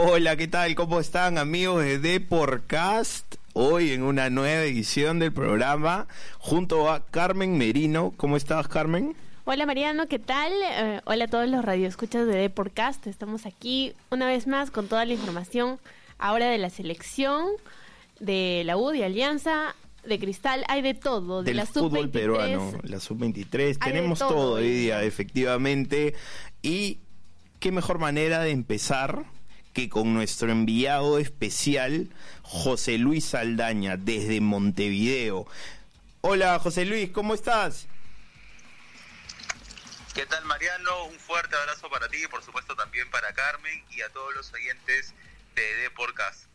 Hola, ¿qué tal? ¿Cómo están amigos de Deporcast? Hoy en una nueva edición del programa junto a Carmen Merino. ¿Cómo estás, Carmen? Hola Mariano, ¿qué tal? Eh, hola a todos los radioescuchas de Deporcast. Estamos aquí una vez más con toda la información ahora de la selección, de la U, de Alianza, de Cristal, hay de todo. De Del la fútbol sub-23. peruano, la sub-23. Hay de Tenemos todo todo hoy día, efectivamente. Y qué mejor manera de empezar que con nuestro enviado especial, José Luis Saldaña, desde Montevideo. Hola, José Luis, ¿cómo estás? ¿Qué tal Mariano? Un fuerte abrazo para ti y por supuesto también para Carmen y a todos los oyentes de Deporcast.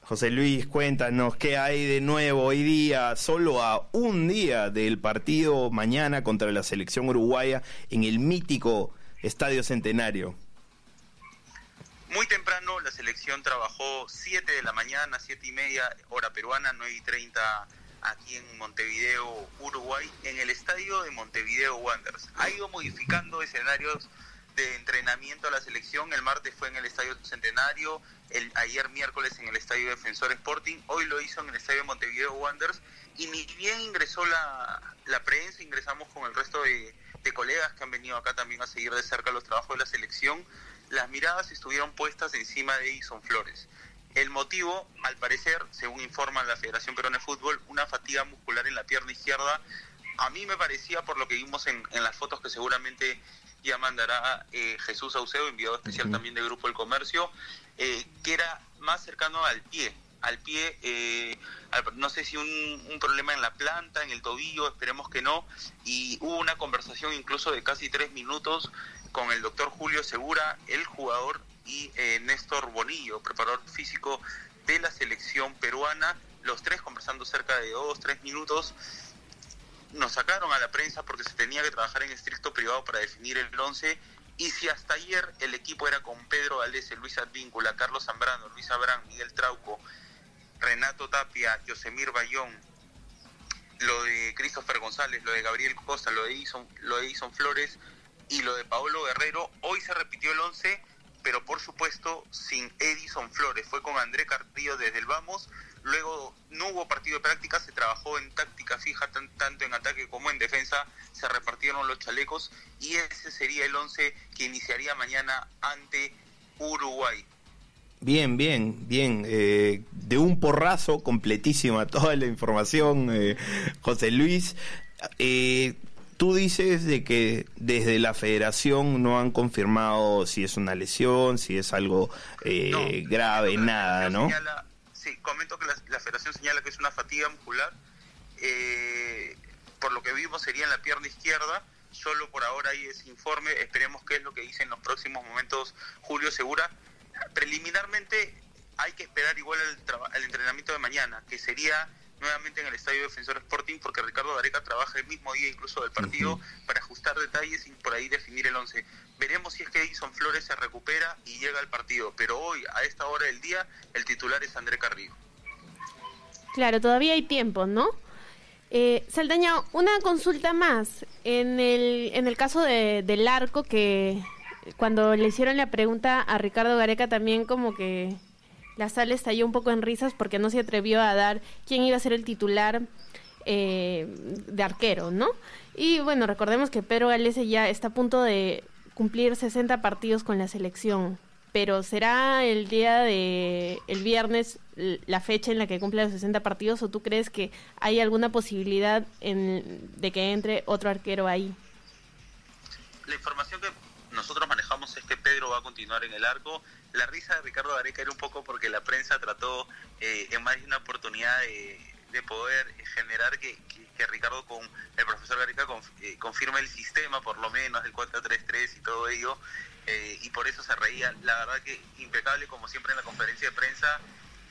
José Luis, cuéntanos qué hay de nuevo hoy día, solo a un día del partido mañana contra la selección uruguaya en el mítico Estadio Centenario. Muy temprano la selección trabajó 7 de la mañana, 7 y media, hora peruana, 9 y 30 aquí en Montevideo, Uruguay, en el estadio de Montevideo Wanderers. Ha ido modificando escenarios de entrenamiento a la selección. El martes fue en el Estadio Centenario, el, ayer miércoles en el Estadio Defensor Sporting, hoy lo hizo en el Estadio Montevideo Wanderers. Y ni bien ingresó la, la prensa, ingresamos con el resto de, de colegas que han venido acá también a seguir de cerca los trabajos de la selección. Las miradas estuvieron puestas encima de Edison Flores. El motivo, al parecer, según informa la Federación Peruana de Fútbol, una fatiga muscular en la pierna izquierda. A mí me parecía, por lo que vimos en, en las fotos que seguramente ya mandará eh, Jesús Saucedo, enviado especial también de Grupo El Comercio, eh, que era más cercano al pie. Al pie, eh, no sé si un, problema en la planta, en el tobillo, esperemos que no. Y hubo una conversación incluso de casi tres minutos con el doctor Julio Segura, el jugador, y eh, Néstor Bonillo, preparador físico de la selección peruana, los tres conversando cerca de dos, tres minutos. Nos sacaron a la prensa porque se tenía que trabajar en estricto privado para definir el 11. Y si hasta ayer el equipo era con Pedro Valdés, Luis Advíncula, Carlos Zambrano, Luis Abrán, Miguel Trauco, Renato Tapia, Yosemir Bayón, lo de Christopher González, lo de Gabriel Costa, lo de Edison, lo de Edison Flores y lo de Paolo Guerrero, hoy se repitió el 11, pero por supuesto sin Edison Flores, fue con André Carrillo desde el vamos, luego no hubo partido de práctica, se trabajó en táctica fija tan- tanto en ataque como en defensa, se repartieron los chalecos y ese sería el 11 que iniciaría mañana ante Uruguay. Bien, bien, bien. eh, de un porrazo, completísima toda la información, eh, José Luis. Eh, tú dices de que desde la federación no han confirmado si es una lesión, si es algo eh, No, grave, nada, ¿no? señala- sí, comento que la, la federación señala que es una fatiga muscular. eh, por lo que vimos sería en la pierna izquierda. Solo por ahora hay ese informe. Esperemos qué es lo que dice en los próximos momentos Julio Segura. Preliminarmente hay que esperar igual al entrenamiento de mañana, que sería nuevamente en el Estadio Defensor Sporting, porque Ricardo Gareca trabaja el mismo día incluso del partido para ajustar detalles y por ahí definir el 11. Veremos si es que Edison Flores se recupera y llega al partido, pero hoy, a esta hora del día, el titular es André Carrillo. Claro, todavía hay tiempo, ¿no? Eh, Saldaña, una consulta más. En el, en el caso de, del arco, que cuando le hicieron la pregunta a Ricardo Gareca, también como que la sala estalló un poco en risas porque no se atrevió a dar quién iba a ser el titular eh, de arquero, ¿no? Y bueno, recordemos que Pedro Galese ya está a punto de cumplir 60 partidos con la selección. Pero será el día de el viernes la fecha en la que cumple los 60 partidos o tú crees que hay alguna posibilidad en, de que entre otro arquero ahí? La información que nosotros manejamos es que Pedro va a continuar en el arco. La risa de Ricardo Gareca era un poco porque la prensa trató eh, en más de una oportunidad de, de poder generar que, que- que Ricardo con el profesor Gareca eh, confirme el sistema, por lo menos, del 4-3-3 y todo ello. eh, y por eso se reía. La verdad que impecable, como siempre, en la conferencia de prensa.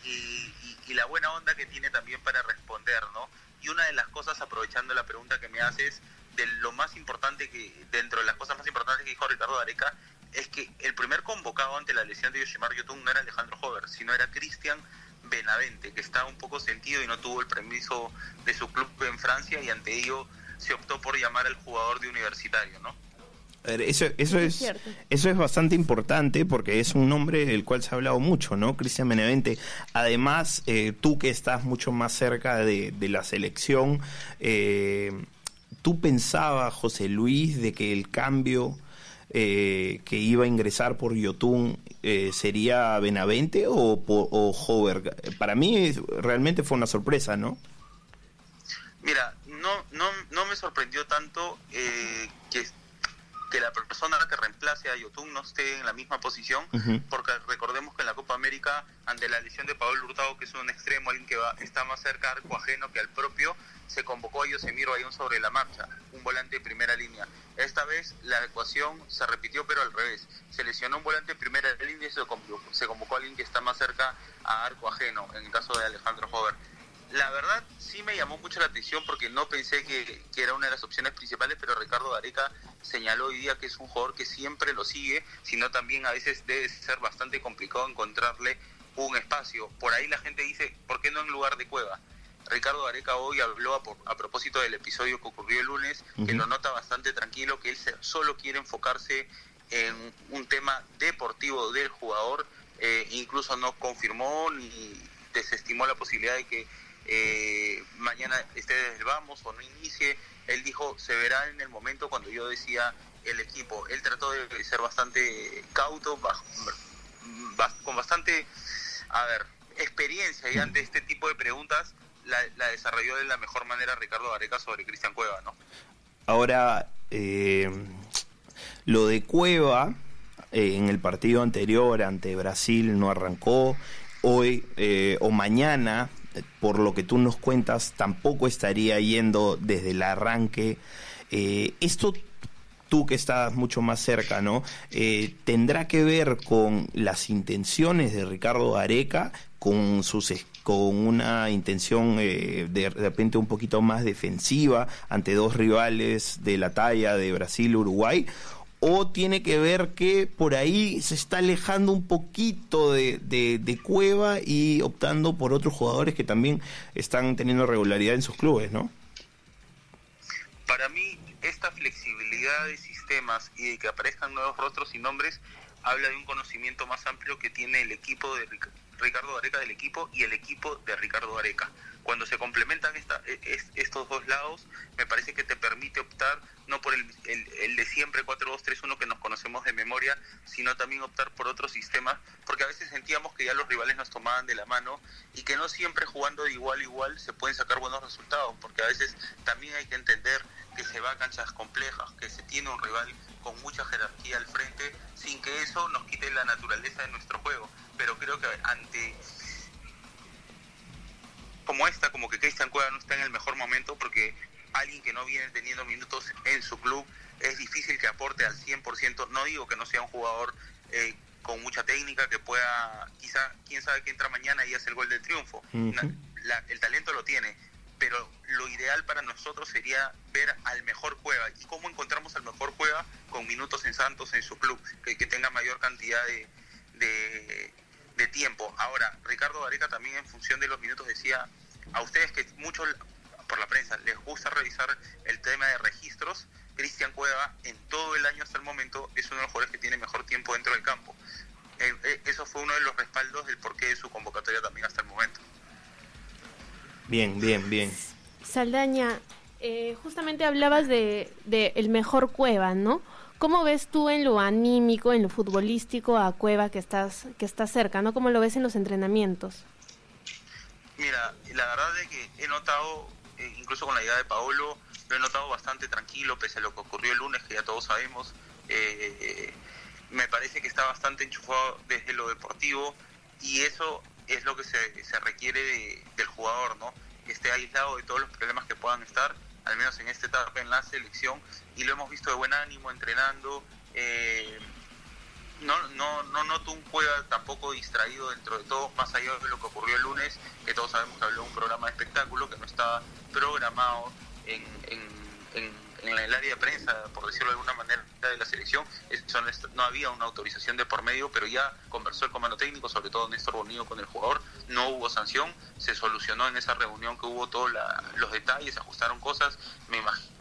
Y, y- y la buena onda que tiene también para responder, ¿no? Y una de las cosas, aprovechando la pregunta que me haces, de lo más importante que, dentro de las cosas más importantes que dijo Ricardo Areca, es que el primer convocado ante la lesión de Yoshimar Yotun no era Alejandro Hover, sino era Cristian Benavente, que estaba un poco sentido y no tuvo el permiso de su club en Francia y ante ello se optó por llamar al jugador de universitario, ¿no? Eso, eso, es, eso es bastante importante porque es un nombre del cual se ha hablado mucho, ¿no? Cristian Benevente. Además, eh, tú que estás mucho más cerca de, la selección, eh, ¿tú pensabas, José Luis, de que el cambio eh, que iba a ingresar por Yotun sería Benavente o, o Hover? Para mí realmente fue una sorpresa, ¿no? Mira, no, no, no me sorprendió tanto que que la persona que reemplace a Yotun no esté en la misma posición, porque recordemos que en la Copa América, ante la lesión de Pablo Hurtado, que es un extremo, alguien que va, está más cerca arco ajeno que al propio, se convocó a Yosemiro Ayón sobre la marcha, un volante de primera línea. Esta vez la ecuación se repitió, pero al revés. Se lesionó un volante de primera línea y se convocó, se convocó a alguien que está más cerca a arco ajeno, en el caso de Alejandro Hover la verdad sí me llamó mucho la atención porque no pensé que, era una de las opciones principales, pero Ricardo Gareca señaló hoy día que es un jugador que siempre lo sigue, sino también a veces debe ser bastante complicado encontrarle un espacio. Por ahí la gente dice, ¿por qué no en lugar de Cueva? Ricardo Gareca hoy habló a, propósito del episodio que ocurrió el lunes, que lo nota bastante tranquilo, que él solo quiere enfocarse en un tema deportivo del jugador, eh, incluso no confirmó ni desestimó la posibilidad de que eh, mañana esté desde vamos o no inicie. Él dijo, se verá en el momento cuando yo decía el equipo. Él trató de ser bastante cauto, con bastante, experiencia y ante este tipo de preguntas la, desarrolló de la mejor manera Ricardo Areca sobre Cristian Cueva, ¿no? Ahora, eh, lo de Cueva eh, en el partido anterior ante Brasil no arrancó. Hoy eh, o mañana por lo que tú nos cuentas, tampoco estaría yendo desde el arranque. Eh, esto tú que estás mucho más cerca, ¿no? Eh, ¿Tendrá que ver con las intenciones de Ricardo Areca, con sus con una intención eh, de, de repente un poquito más defensiva ante dos rivales de la talla de Brasil-Uruguay? O tiene que ver que por ahí se está alejando un poquito de, de, Cueva y optando por otros jugadores que también están teniendo regularidad en sus clubes, ¿no? Para mí, esta flexibilidad de sistemas y de que aparezcan nuevos rostros y nombres habla de un conocimiento más amplio que tiene el equipo de Ricardo Areca del equipo y el equipo de Ricardo Areca. Cuando se complementan esta, e, estos dos lados, me parece que te permite optar no por el, el, de siempre 4-2-3-1 que nos conocemos de memoria, sino también optar por otros sistemas, porque a veces sentíamos que ya los rivales nos tomaban de la mano y que no siempre jugando de igual a igual se pueden sacar buenos resultados, porque a veces también hay que entender que se va a canchas complejas, que se tiene un rival con mucha jerarquía al frente, sin que eso nos quite la naturaleza de nuestro juego. Pero creo que ante como esta, como que Cristian Cueva no está en el mejor momento porque alguien que no viene teniendo minutos en su club es difícil que aporte al 100%. No digo que no sea un jugador eh, con mucha técnica que pueda, quizá, quién sabe que entra mañana y hace el gol del triunfo. el talento lo tiene, pero lo ideal para nosotros sería ver al mejor Cueva. ¿Y cómo encontramos al mejor Cueva? Con minutos en Santos en su club, que, tenga mayor cantidad de, de, de tiempo. Ahora, Ricardo Gareca también en función de los minutos decía a ustedes que mucho por la prensa les gusta revisar el tema de registros, Cristian Cueva en todo el año hasta el momento es uno de los jugadores que tiene mejor tiempo dentro del campo. Eh, eh, eso fue uno de los respaldos del porqué de su convocatoria también hasta el momento. Bien, bien, bien. Saldaña, eh, justamente hablabas de, de, el mejor Cueva, ¿no? ¿Cómo ves tú en lo anímico, en lo futbolístico a Cueva que estás que está cerca, ¿no? ¿Cómo lo ves en los entrenamientos? Mira, la verdad es que he notado, eh, incluso con la idea de Paolo, lo he notado bastante tranquilo, pese a lo que ocurrió el lunes, que ya todos sabemos. Eh, me parece que está bastante enchufado desde lo deportivo y eso es lo que se, se requiere del jugador, ¿no? Que esté aislado de todos los problemas que puedan estar, al menos en esta etapa en la selección, y lo hemos visto de buen ánimo, entrenando. Eh, no, no, no noto un Cueva tampoco distraído dentro de todo, más allá de lo que ocurrió el lunes, que todos sabemos que habló de un programa de espectáculo que no estaba programado en, en, el área de prensa, por decirlo de alguna manera, de la selección. no había una autorización de por medio, pero ya conversó el comando técnico, sobre todo Néstor Bonillo con el jugador, no hubo sanción, se solucionó en esa reunión que hubo todos los detalles, ajustaron cosas, me imagino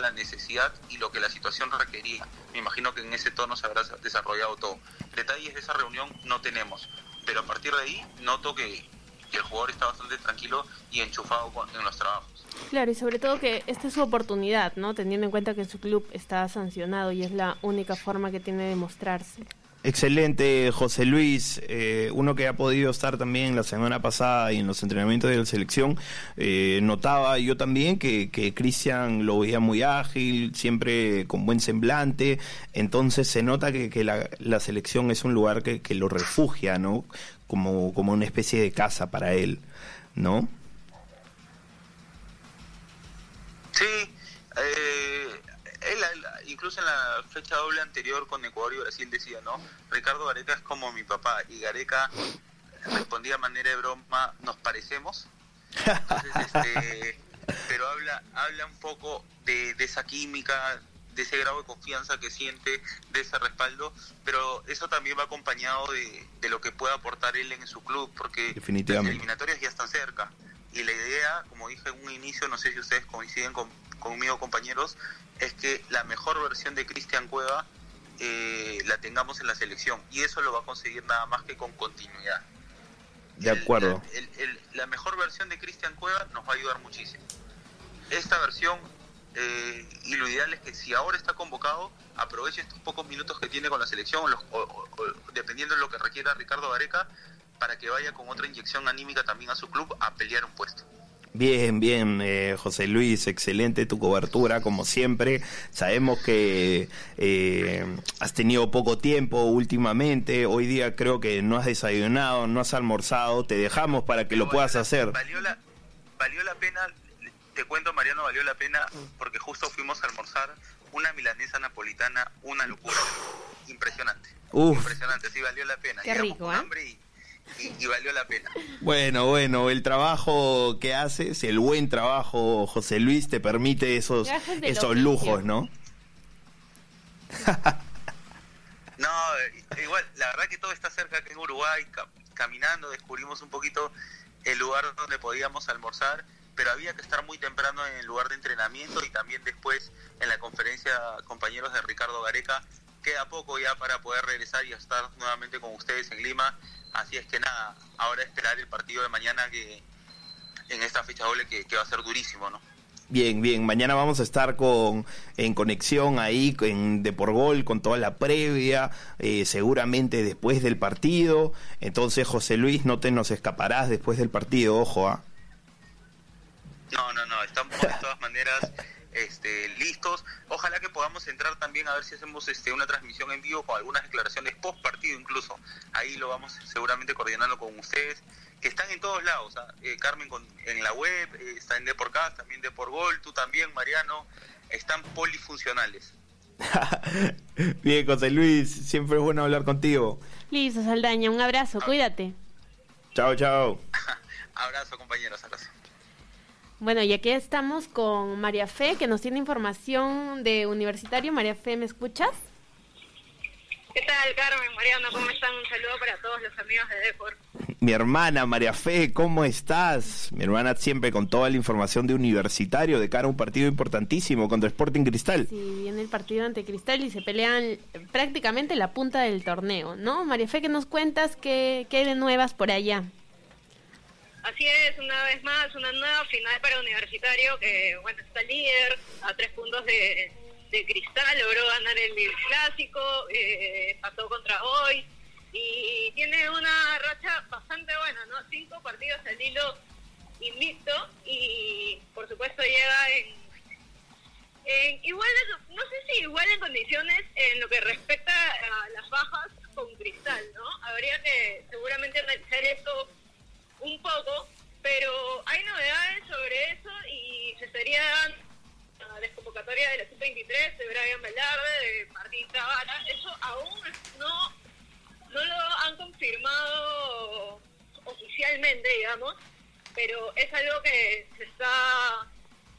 la necesidad y lo que la situación requería. Me imagino que en ese tono se habrá desarrollado todo. Detalles de esa reunión no tenemos, pero a partir de ahí noto que, el jugador está bastante tranquilo y enchufado en los trabajos. Claro, y sobre todo que esta es su oportunidad, ¿no? Teniendo en cuenta que su club está sancionado y es la única forma que tiene de mostrarse. Excelente, José Luis. Eh, uno que ha podido estar también la semana pasada y en los entrenamientos de la selección, eh, notaba yo también que, Cristian lo veía muy ágil, siempre con buen semblante. Entonces se nota que, la, selección es un lugar que, que lo refugia, ¿no? Como, como una especie de casa para él, ¿no? Sí, eh, él, incluso en la fecha doble anterior con Ecuador y Brasil decía, ¿no? Ricardo Gareca es como mi papá y Gareca respondía de manera de broma, nos parecemos. Este, pero habla, habla un poco de, esa química, de ese grado de confianza que siente, de ese respaldo, pero eso también va acompañado de, de lo que puede aportar él en su club, porque las eliminatorias ya están cerca y la idea, como dije en un inicio, no sé si ustedes coinciden conmigo compañeros, es que la mejor versión de Cristian Cueva eh, la tengamos en la selección y eso lo va a conseguir nada más que con continuidad. De acuerdo. la mejor versión de Cristian Cueva nos va a ayudar muchísimo. Esta versión, eh, y lo ideal es que si ahora está convocado, aproveche estos pocos minutos que tiene con la selección, dependiendo de lo que requiera Ricardo Gareca, para que vaya con otra inyección anímica también a su club a pelear un puesto. Bien, bien, eh, José Luis, excelente tu cobertura, como siempre. Sabemos que eh, has tenido poco tiempo últimamente. Hoy día creo que no has desayunado, no has almorzado. Te dejamos para que lo puedas hacer. Valió la, valió la pena, te cuento, Mariano, valió la pena porque justo fuimos a almorzar una milanesa napolitana, una locura. Impresionante. Impresionante, sí, valió la pena. Qué rico, ¿eh? Y, valió la pena. Bueno, bueno, el trabajo que haces, el buen trabajo, José Luis, te permite esos, esos lujos, ¿no? no, igual, la verdad que todo está cerca aquí en Uruguay, caminando descubrimos un poquito el lugar donde podíamos almorzar, pero había que estar muy temprano en el lugar de entrenamiento y también después en la conferencia compañeros de Ricardo Gareca. Queda poco ya para poder regresar y estar nuevamente con ustedes en Lima Así es que nada, ahora esperar el partido de mañana que en esta fecha doble que, va a ser durísimo, ¿no? Bien, bien. Mañana vamos a estar con en conexión ahí en de por gol con toda la previa, eh, seguramente después del partido. Entonces, José Luis, no te nos escaparás después del partido, ojo, ¿ah? No, no, no. Estamos de todas maneras este, listos. Ojalá que podamos entrar también a ver si hacemos este, una transmisión en vivo con algunas declaraciones post partido incluso. Ahí lo vamos seguramente coordinando con ustedes, que están en todos lados. ¿ah? Eh, Carmen con, en la web, eh, está en Deporcast, también Gol, tú también, Mariano. Están polifuncionales. Bien, José Luis, siempre es bueno hablar contigo. Listo, Saldaña, un abrazo, cuídate. Chao, chao. abrazo, compañeros, abrazo. Bueno, y aquí estamos con María Fe, que nos tiene información de Universitario. María Fe, ¿me escuchas? ¿Qué tal, Carmen, Mariano? ¿Cómo están? Un saludo para todos los amigos de Deport. Mi hermana María Fe, ¿cómo estás? Mi hermana siempre con toda la información de Universitario de cara a un partido importantísimo contra Sporting Cristal. Sí, viene el partido ante Cristal y se pelean prácticamente la punta del torneo, ¿no? María Fe, ¿qué nos cuentas? ¿Qué, qué hay de nuevas por allá? Así es, una vez más, una nueva final para Universitario que, bueno, está líder a tres puntos de, cristal, logró ganar el clásico, eh, pasó contra hoy y tiene una racha bastante buena, ¿no? Cinco partidos al hilo invicto y, por supuesto, llega en, en igual, no sé si igual en condiciones en lo que respecta a las bajas con cristal, ¿no? Habría que seguramente analizar esto un poco, pero hay novedades sobre eso y se estaría la desconvocatoria de la sub-23 de Brian Velarde, de Martín Zavala. Eso aún no, no lo han confirmado oficialmente, digamos, pero es algo que se está,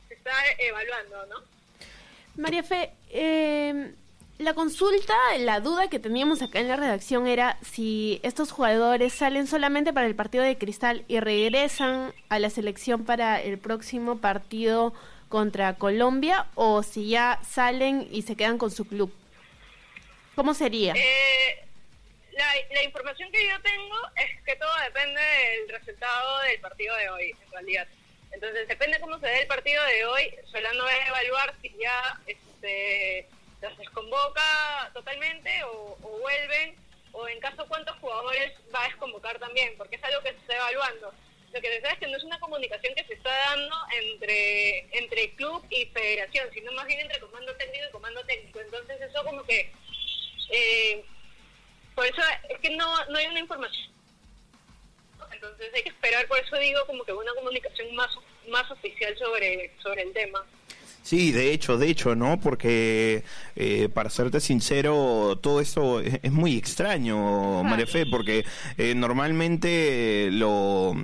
se está evaluando, ¿no? María Fe, eh, la consulta, la duda que teníamos acá en la redacción era si estos jugadores salen solamente para el partido de Cristal y regresan a la selección para el próximo partido contra Colombia o si ya salen y se quedan con su club. ¿Cómo sería? Eh, la, la, información que yo tengo es que todo depende del resultado del partido de hoy, en realidad. Entonces, depende cómo se dé el partido de hoy, Solano va evaluar si ya este, los desconvoca totalmente o, vuelven, o en caso cuántos jugadores va a desconvocar también, porque es algo que se está evaluando. Lo que se es que no es una comunicación que se está dando entre, entre club y federación, sino más bien entre comando técnico y comando técnico. Entonces eso como que eh, por eso es que no, no hay una información. Entonces hay que esperar, por eso digo como que una comunicación más, más oficial sobre, sobre el tema. Sí, de hecho, de hecho, ¿no? Porque, eh, para serte sincero, todo esto es, muy extraño, María Fe, porque eh, normalmente lo,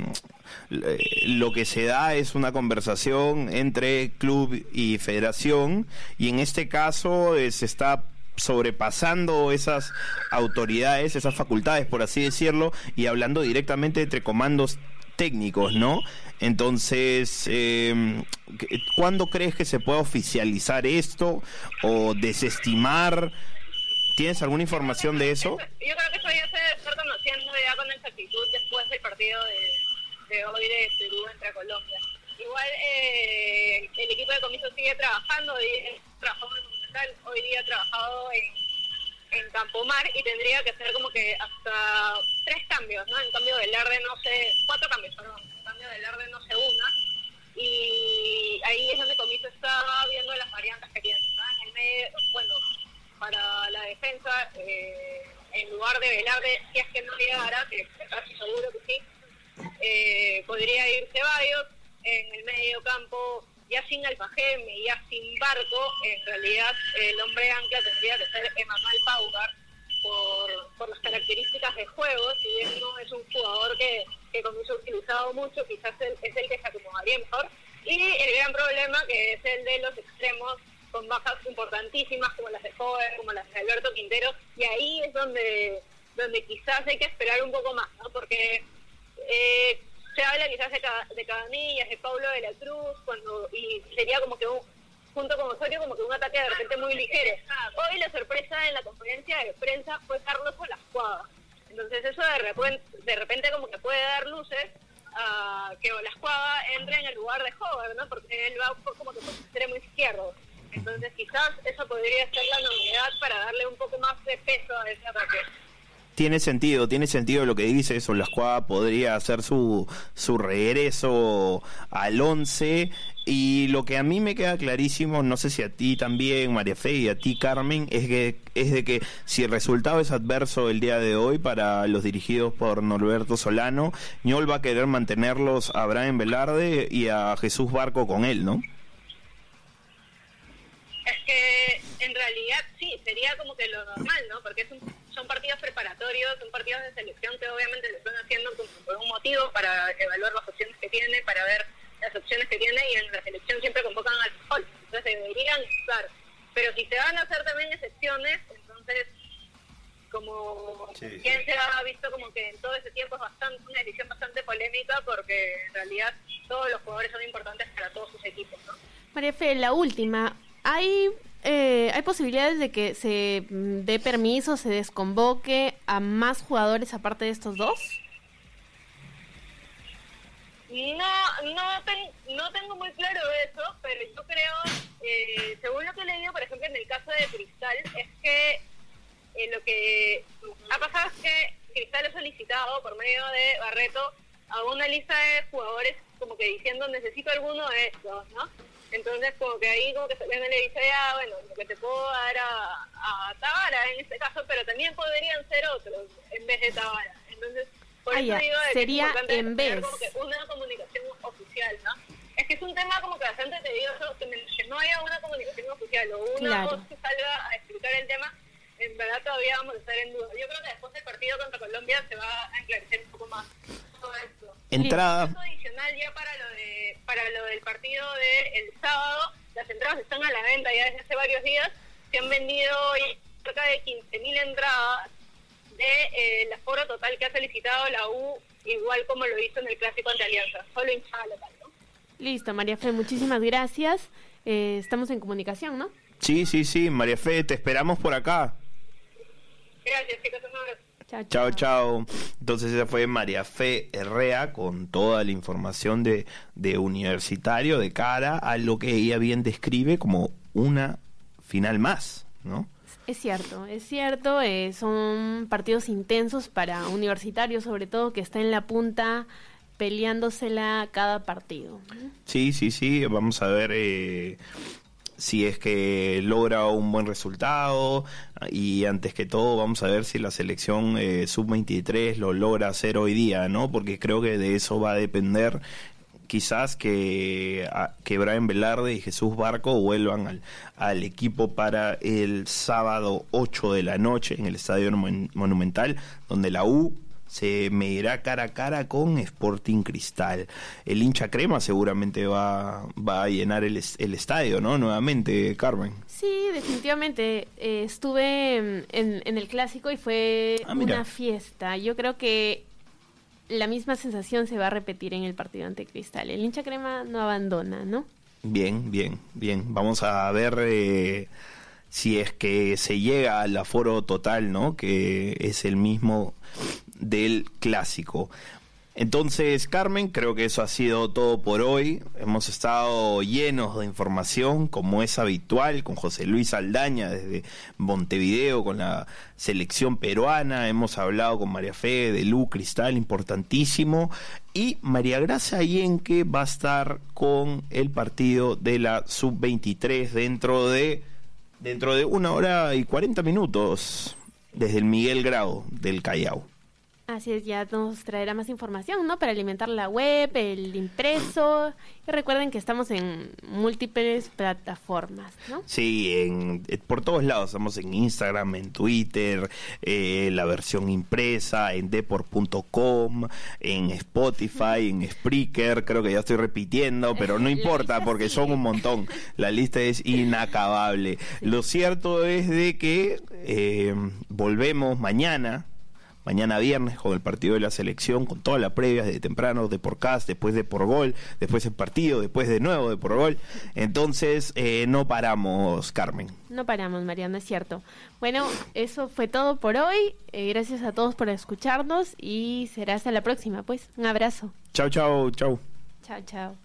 lo que se da es una conversación entre club y federación, y en este caso eh, se está sobrepasando esas autoridades, esas facultades, por así decirlo, y hablando directamente entre comandos técnicos, ¿no? Entonces, eh, ¿cuándo crees que se pueda oficializar esto o desestimar? ¿Tienes alguna información de eso? Yo creo que eso ya se está conociendo ya con exactitud después del partido de, hoy de Perú entre Colombia. Igual eh, el equipo de comiso sigue trabajando, y en hoy día ha trabajado en, en Campomar y tendría que ser como que hasta tres cambios, ¿no? En cambio del Arde no sé, cuatro cambios, perdón, cambio del Arde no sé una. Y ahí es donde Comiso está viendo las variantes que tiene, En el medio, bueno, para la defensa, eh, en lugar de Velarde, si es que no llegara, que casi seguro que sí, eh, podría ir Ceballos, en el medio campo ya sin Alfajeme ya sin Barco, en realidad el hombre ancla tendría que ser Emanuel Paugar por, por las características de juego, si bien no es un jugador que, que comienza utilizado mucho, quizás es el que se acomodaría mejor. Y el gran problema que es el de los extremos con bajas importantísimas como las de Joven, como las de Alberto Quintero, y ahí es donde, donde quizás hay que esperar un poco más, ¿no? Porque eh, se habla quizás de, de Cabanillas, de Pablo de la Cruz, cuando y sería como que un, junto con Osorio como que un ataque de repente muy ligero. Hoy la sorpresa en la conferencia de prensa fue Carlos con la escuadra. Entonces eso de repente, como que puede dar luces a que la escuadra entre en el lugar de Hover, ¿no? Porque él va como que por extremo izquierdo. Entonces quizás eso podría ser la novedad para darle un poco más de peso a ese ataque tiene sentido, tiene sentido lo que dice, eso, la escuadra podría hacer su, su regreso al 11 y lo que a mí me queda clarísimo, no sé si a ti también, María Fe, y a ti, Carmen, es que es de que si el resultado es adverso el día de hoy para los dirigidos por Norberto Solano, Ñol va a querer mantenerlos a Brian Velarde y a Jesús Barco con él, ¿no? Es que en realidad sí, sería como que lo normal, ¿no? Porque es un son partidos preparatorios, son partidos de selección que obviamente lo están haciendo por un motivo para evaluar las opciones que tiene, para ver las opciones que tiene y en la selección siempre convocan al sol, entonces deberían estar. Pero si se van a hacer también excepciones, entonces como quien se ha visto como que en todo ese tiempo es bastante una decisión bastante polémica porque en realidad todos los jugadores son importantes para todos sus equipos, ¿no? María Fe, la última, ¿hay eh, ¿hay posibilidades de que se mm, dé permiso, se desconvoque a más jugadores aparte de estos dos? No, no, no tengo muy claro eso, pero yo creo, eh, según lo que he leído, por ejemplo, en el caso de Cristal, es que eh, lo que ha pasado es que Cristal ha solicitado por medio de Barreto a una lista de jugadores como que diciendo necesito alguno de estos, ¿no? Entonces, como que ahí como que Selena le dice, ah, bueno, lo que te puedo dar a, a Tabara en este caso, pero también podrían ser otros en vez de Tabara. Entonces, por eso digo sería es en vez. Como que una comunicación oficial, ¿no? Es que es un tema como que bastante tedioso, que, que no haya una comunicación oficial o una voz que salga a explicar el tema, en verdad todavía vamos a estar en duda. Yo creo que después del partido contra Colombia se va a esclarecer un poco más todo esto. Entrada. adicional ya para lo de para lo del partido del sábado, las entradas están a la venta ya desde hace varios días, se han vendido cerca de 15.000 entradas de eh, la foro total que ha solicitado la U, igual como lo hizo en el clásico ante Alianza, solo hinchada local, ¿no? Listo, María Fe, muchísimas gracias. Eh, estamos en comunicación, ¿no? Sí, sí, sí, María Fe, te esperamos por acá. Gracias, chicos. Un abrazo. Chao, Chao, chao. Entonces esa fue María Fe Herrea con toda la información de, de universitario de cara a lo que ella bien describe como una final más, ¿no? Es cierto, es cierto. eh, son partidos intensos para universitarios, sobre todo, que está en la punta peleándosela cada partido. Sí, sí, sí, vamos a ver eh, si es que logra un buen resultado y antes que todo vamos a ver si la selección eh, sub-23 lo logra hacer hoy día, ¿no? Porque creo que de eso va a depender quizás que, que Brian Velarde y Jesús Barco vuelvan al, al equipo para el sábado 8 de la noche en el Estadio Mon- Monumental, donde la U se medirá cara a cara con Sporting Cristal. El hincha crema seguramente va, va a llenar el, el estadio, ¿no? Nuevamente, Carmen. Sí, definitivamente. eh, estuve en, en- el clásico y fue Ah, una fiesta. Yo creo que la misma sensación se va a repetir en el partido ante Cristal. El hincha crema no abandona, ¿no? Bien, bien, bien. Vamos a ver eh, si es que se llega al aforo total, ¿no? Que es el mismo del clásico. Entonces, Carmen, creo que eso ha sido todo por hoy. Hemos estado llenos de información, como es habitual, con José Luis Aldaña desde Montevideo, con la selección peruana. Hemos hablado con María Fe de Lu Cristal, importantísimo. Y María Gracia Ayenque va a estar con el partido de la Sub-23 dentro de, dentro de una hora y 40 minutos desde el Miguel Grau del Callao. Así es, ya nos traerá más información, ¿no? Para alimentar la web, el impreso. Y recuerden que estamos en múltiples plataformas, ¿no? Sí, en, eh, por todos lados. Estamos en Instagram, en Twitter, eh, la versión impresa, en deport.com, en Spotify, en Spreaker. Creo que ya estoy repitiendo, pero no La importa porque son un montón. La lista es inacabable. Lo cierto es de que eh, volvemos mañana. Mañana viernes con el partido de la selección, con toda la previa de temprano, de por cast, después de por gol, después el partido, después de nuevo de por gol. Entonces, eh, no paramos, Carmen. No paramos, Mariano, es cierto. Bueno, eso fue todo por hoy. Eh, gracias a todos por escucharnos y será hasta la próxima, pues. Un abrazo. Chao, chao, chao. Chao, chao.